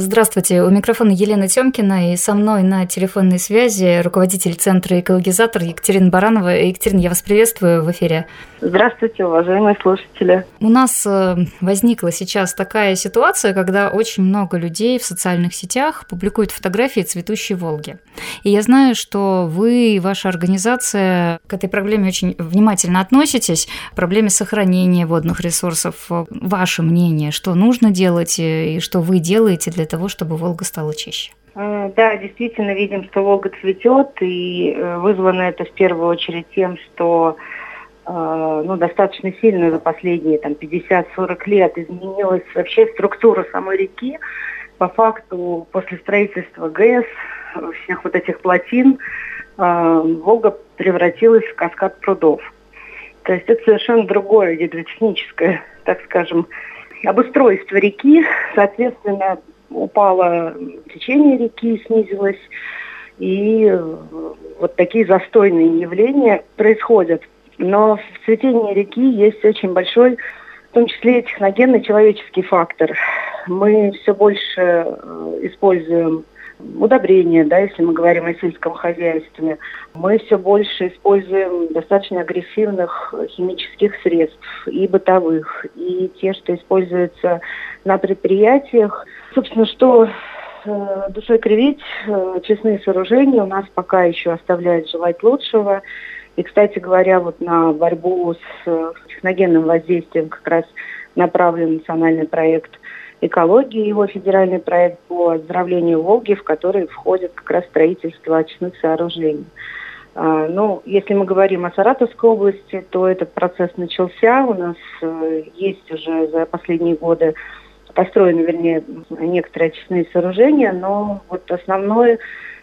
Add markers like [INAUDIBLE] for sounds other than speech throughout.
Здравствуйте, у микрофона Елена Тёмкина и со мной на телефонной связи руководитель Центра «Экологизатор» Екатерина Баранова. Екатерина, я вас приветствую в эфире. Здравствуйте, уважаемые слушатели. У нас э, возникла сейчас такая ситуация, когда очень много людей в социальных сетях публикуют фотографии цветущей Волги. И я знаю, что вы и ваша организация к этой проблеме очень внимательно относитесь, проблеме сохранения водных ресурсов. Ваше мнение, что нужно делать и что вы делаете для того, чтобы Волга стала чище? Э, да, действительно видим, что Волга цветет, и э, вызвано это в первую очередь тем, что э, ну, достаточно сильно за последние там, 50-40 лет изменилась вообще структура самой реки. По факту, после строительства ГЭС, всех вот этих плотин, Волга превратилась в каскад прудов. То есть это совершенно другое гидротехническое, так скажем, обустройство реки. Соответственно, упало течение реки, снизилось, и э, вот такие застойные явления происходят. Но в цветении реки есть очень большой, в том числе и техногенный человеческий фактор. Мы все больше э, используем удобрения, да, если мы говорим о сельском хозяйстве, мы все больше используем достаточно агрессивных химических средств и бытовых, и те, что используются на предприятиях. Собственно, что э, душой кривить, э, честные сооружения у нас пока еще оставляют желать лучшего. И, кстати говоря, вот на борьбу с э, техногенным воздействием как раз направлен национальный проект экологии, его федеральный проект по оздоровлению Волги, в который входит как раз строительство очистных сооружений. А, ну, если мы говорим о Саратовской области, то этот процесс начался. У нас э, есть уже за последние годы построены, вернее, некоторые очистные сооружения, но вот основной,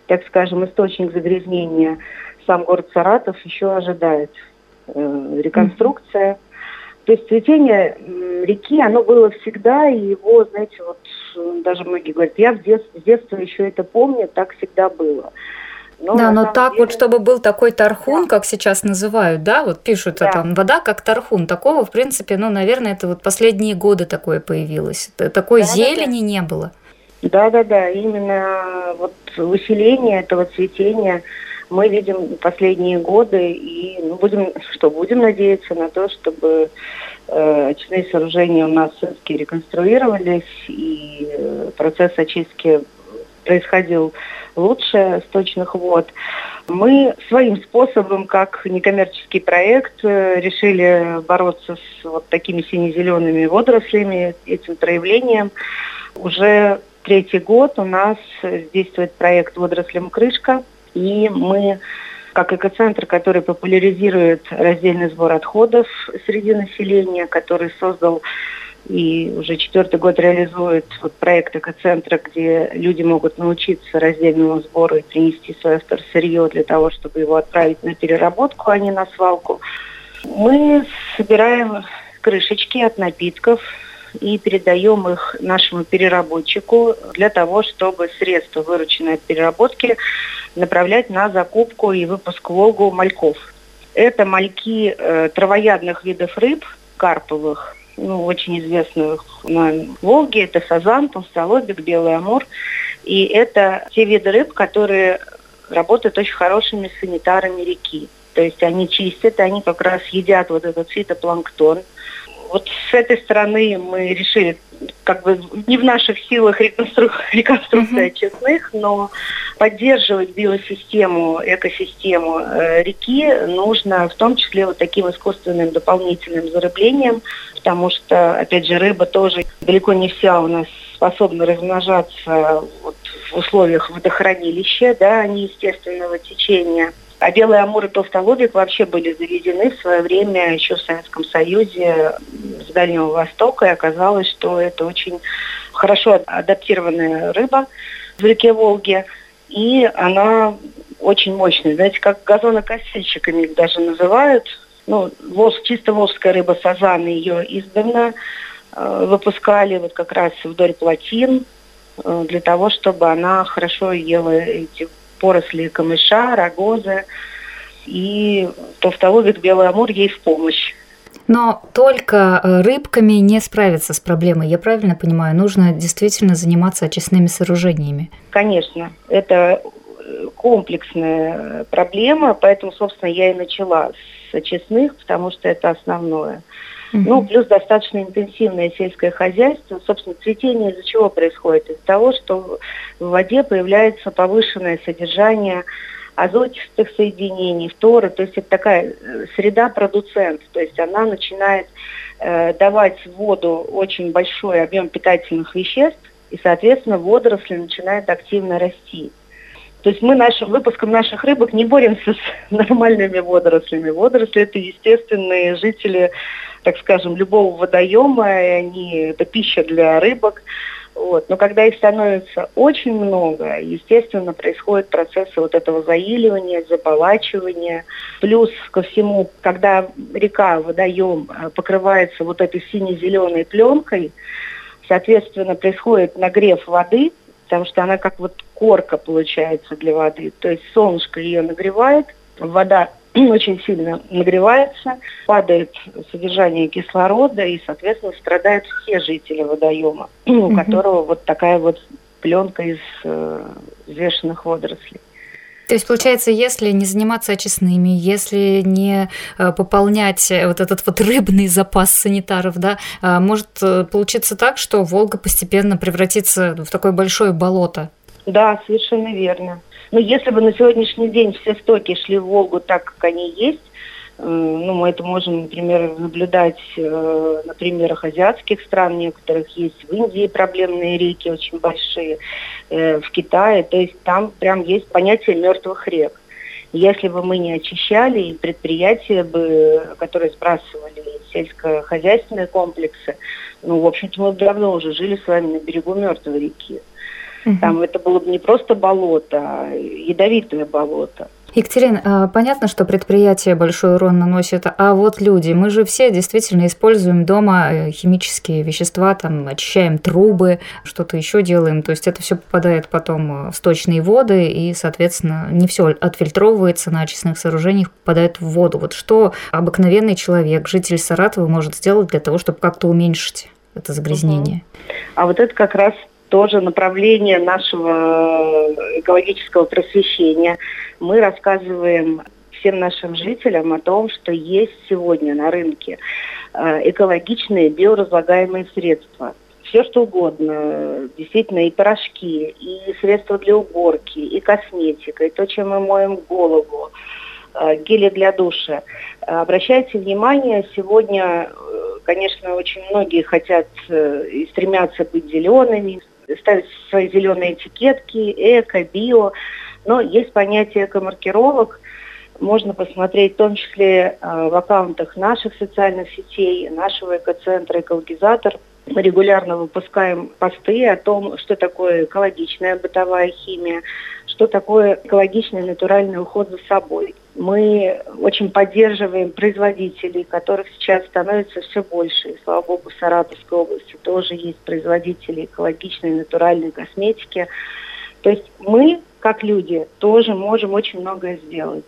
так скажем, источник загрязнения сам город Саратов еще ожидает. Э, реконструкция то есть цветение реки, оно было всегда, и его, знаете, вот даже многие говорят, я в детстве, с детства еще это помню, так всегда было. Но да, но так деле... вот, чтобы был такой тархун, да. как сейчас называют, да, вот пишут да. там, вода как тархун, такого, в принципе, ну, наверное, это вот последние годы такое появилось. Такой да, зелени да, да. не было. Да-да-да, именно вот усиление этого цветения мы видим последние годы и ну, будем, что будем надеяться на то, чтобы э, очистные сооружения у нас все-таки реконструировались и э, процесс очистки происходил лучше сточных вод. Мы своим способом, как некоммерческий проект, э, решили бороться с вот такими сине-зелеными водорослями, этим проявлением. Уже третий год у нас действует проект «Водорослям крышка», и мы как экоцентр, который популяризирует раздельный сбор отходов среди населения, который создал и уже четвертый год реализует вот проект экоцентра, где люди могут научиться раздельному сбору и принести свое вторсырье для того, чтобы его отправить на переработку, а не на свалку. Мы собираем крышечки от напитков, и передаем их нашему переработчику для того, чтобы средства, вырученные от переработки, направлять на закупку и выпуск Волгу мальков. Это мальки э, травоядных видов рыб, карповых, ну, очень известных на Волге. Это сазан, толстолобик, белый амур. И это те виды рыб, которые работают очень хорошими санитарами реки. То есть они чистят, они как раз едят вот этот фитопланктон, вот с этой стороны мы решили, как бы не в наших силах реконстру... [LAUGHS] реконструкция mm-hmm. честных, но поддерживать биосистему, экосистему э, реки нужно в том числе вот таким искусственным дополнительным зарыблением, потому что, опять же, рыба тоже далеко не вся у нас способна размножаться вот в условиях водохранилища, да, неестественного течения. А белые амуры толстолобик вообще были заведены в свое время еще в Советском Союзе с Дальнего Востока, и оказалось, что это очень хорошо адаптированная рыба в реке Волге, и она очень мощная. Знаете, как газонокосильщиками их даже называют. Ну, волж, чисто волжская рыба сазан, ее издавна э, выпускали вот как раз вдоль плотин э, для того, чтобы она хорошо ела эти поросли камыша, рогозы. и толстолобик Белый Амур ей в помощь. Но только э, рыбками не справиться с проблемой, я правильно понимаю? Нужно действительно заниматься очистными сооружениями. Конечно, это э, комплексная проблема, поэтому, собственно, я и начала с очистных, потому что это основное. Ну, плюс достаточно интенсивное сельское хозяйство. Собственно, цветение из-за чего происходит? Из-за того, что в воде появляется повышенное содержание азотистых соединений, фтора, то есть это такая э, среда-продуцент, то есть она начинает э, давать в воду очень большой объем питательных веществ, и, соответственно, водоросли начинают активно расти. То есть мы нашим выпуском наших рыбок не боремся с [LAUGHS] нормальными водорослями. Водоросли – это естественные жители, так скажем, любого водоема, и они, это пища для рыбок. Вот. Но когда их становится очень много, естественно, происходят процессы вот этого заиливания, заболачивания. Плюс ко всему, когда река, водоем э, покрывается вот этой сине-зеленой пленкой, соответственно, происходит нагрев воды, потому что она как вот корка получается для воды. То есть солнышко ее нагревает, вода [CLEARS THROAT] очень сильно нагревается, падает содержание кислорода, и, соответственно, страдают все жители водоема, [CLEARS THROAT] у которого вот такая вот пленка из э, взвешенных водорослей. То есть, получается, если не заниматься очистными, если не э, пополнять вот этот вот рыбный запас санитаров, да, а может э, получиться так, что Волга постепенно превратится в такое большое болото. Да, совершенно верно. Но если бы на сегодняшний день все стоки шли в Волгу так, как они есть, ну, мы это можем, например, наблюдать э, на примерах азиатских стран, некоторых есть в Индии проблемные реки очень большие, э, в Китае, то есть там прям есть понятие мертвых рек. Если бы мы не очищали, и предприятия бы, которые сбрасывали сельскохозяйственные комплексы, ну, в общем-то, мы бы давно уже жили с вами на берегу мертвой реки. Угу. Там это было бы не просто болото, а ядовитое болото. Екатерина, понятно, что предприятие большой урон наносит, а вот люди, мы же все действительно используем дома э, химические вещества, там очищаем трубы, что-то еще делаем, то есть это все попадает потом в сточные воды, и, соответственно, не все отфильтровывается на очистных сооружениях, попадает в воду. Вот что обыкновенный человек, житель Саратова может сделать для того, чтобы как-то уменьшить это загрязнение? А вот это как раз тоже направление нашего экологического просвещения. Мы рассказываем всем нашим жителям о том, что есть сегодня на рынке э, экологичные биоразлагаемые средства. Все что угодно, действительно и порошки, и средства для уборки, и косметика, и то, чем мы моем голову, э, гели для душа. Обращайте внимание, сегодня, э, конечно, очень многие хотят и стремятся быть зелеными, ставить свои зеленые этикетки, эко, био, но есть понятие эко-маркировок, можно посмотреть в том числе э, в аккаунтах наших социальных сетей, нашего экоцентра «Экологизатор». Мы регулярно выпускаем посты о том, что такое экологичная бытовая химия, что такое экологичный натуральный уход за собой. Мы очень поддерживаем производителей, которых сейчас становится все больше. И, слава богу, в Саратовской области тоже есть производители экологичной натуральной косметики. То есть мы, как люди, тоже можем очень многое сделать.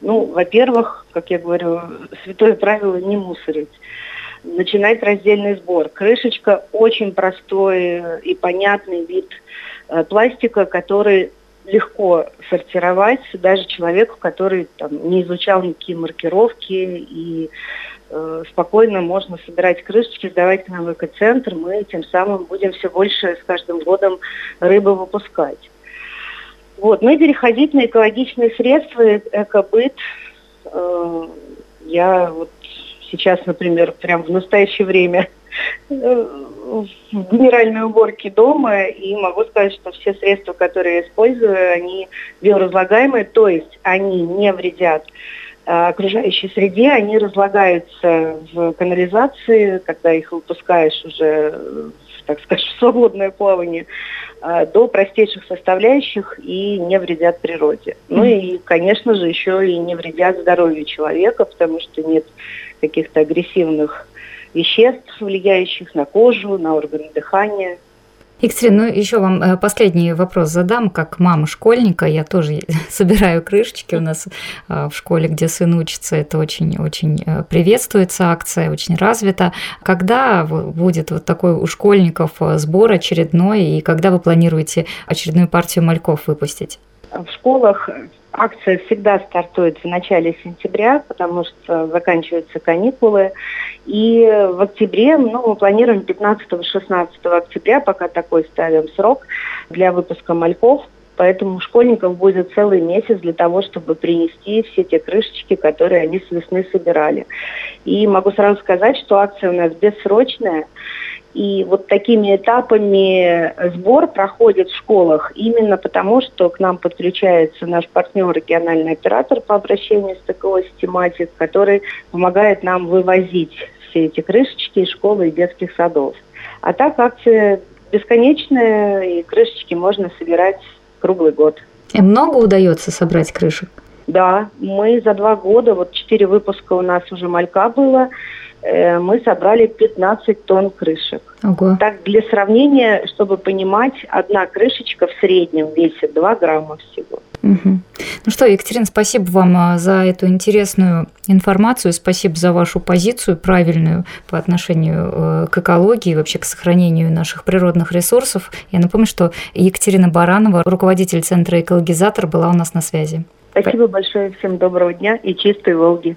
Ну, во-первых, как я говорю, [LAUGHS] святое правило не мусорить. Начинать раздельный сбор. Крышечка очень простой и понятный вид э, пластика, который легко сортировать даже человеку, который там, не изучал никакие маркировки и э, спокойно можно собирать крышечки, сдавать к нам в экоцентр. Мы тем самым будем все больше с каждым годом рыбы выпускать. Вот. Ну и переходить на экологичные средства, экобыт. Э, я вот сейчас, например, прям в настоящее время э, в генеральной уборке дома, и могу сказать, что все средства, которые я использую, они биоразлагаемые, то есть они не вредят э, окружающей среде, они разлагаются в канализации, когда их выпускаешь уже, так сказать, в свободное плавание, э, до простейших составляющих и не вредят природе. Ну и, конечно же, еще и не вредят здоровью человека, потому что нет каких-то агрессивных веществ, влияющих на кожу, на органы дыхания. Екатерина, ну еще вам э, последний вопрос задам. Как мама школьника, я тоже [LAUGHS] собираю крышечки у нас э, в школе, где сын учится. Это очень-очень э, приветствуется акция, очень развита. Когда будет вот такой у школьников сбор очередной, и когда вы планируете очередную партию мальков выпустить? В школах акция всегда стартует в начале сентября, потому что заканчиваются каникулы. И в октябре, ну, мы планируем 15-16 октября, пока такой ставим срок для выпуска мальков. Поэтому у школьников будет целый месяц для того, чтобы принести все те крышечки, которые они с весны собирали. И могу сразу сказать, что акция у нас бессрочная. И вот такими этапами сбор проходит в школах именно потому, что к нам подключается наш партнер, региональный оператор по обращению с ТКО «Систематик», который помогает нам вывозить все эти крышечки из школы и детских садов. А так акция бесконечная, и крышечки можно собирать круглый год. И много удается собрать крышек? Да, мы за два года, вот четыре выпуска у нас уже малька было, Э, мы собрали 15 тонн крышек. Ого. Так, для сравнения, чтобы понимать, одна крышечка в среднем весит 2 грамма всего. Угу. Ну что, Екатерина, спасибо вам а, за эту интересную информацию, спасибо за вашу позицию правильную по отношению э, к экологии вообще к сохранению наших природных ресурсов. Я напомню, что Екатерина Баранова, руководитель Центра «Экологизатор», была у нас на связи. Спасибо большое, всем доброго дня и чистой Волги.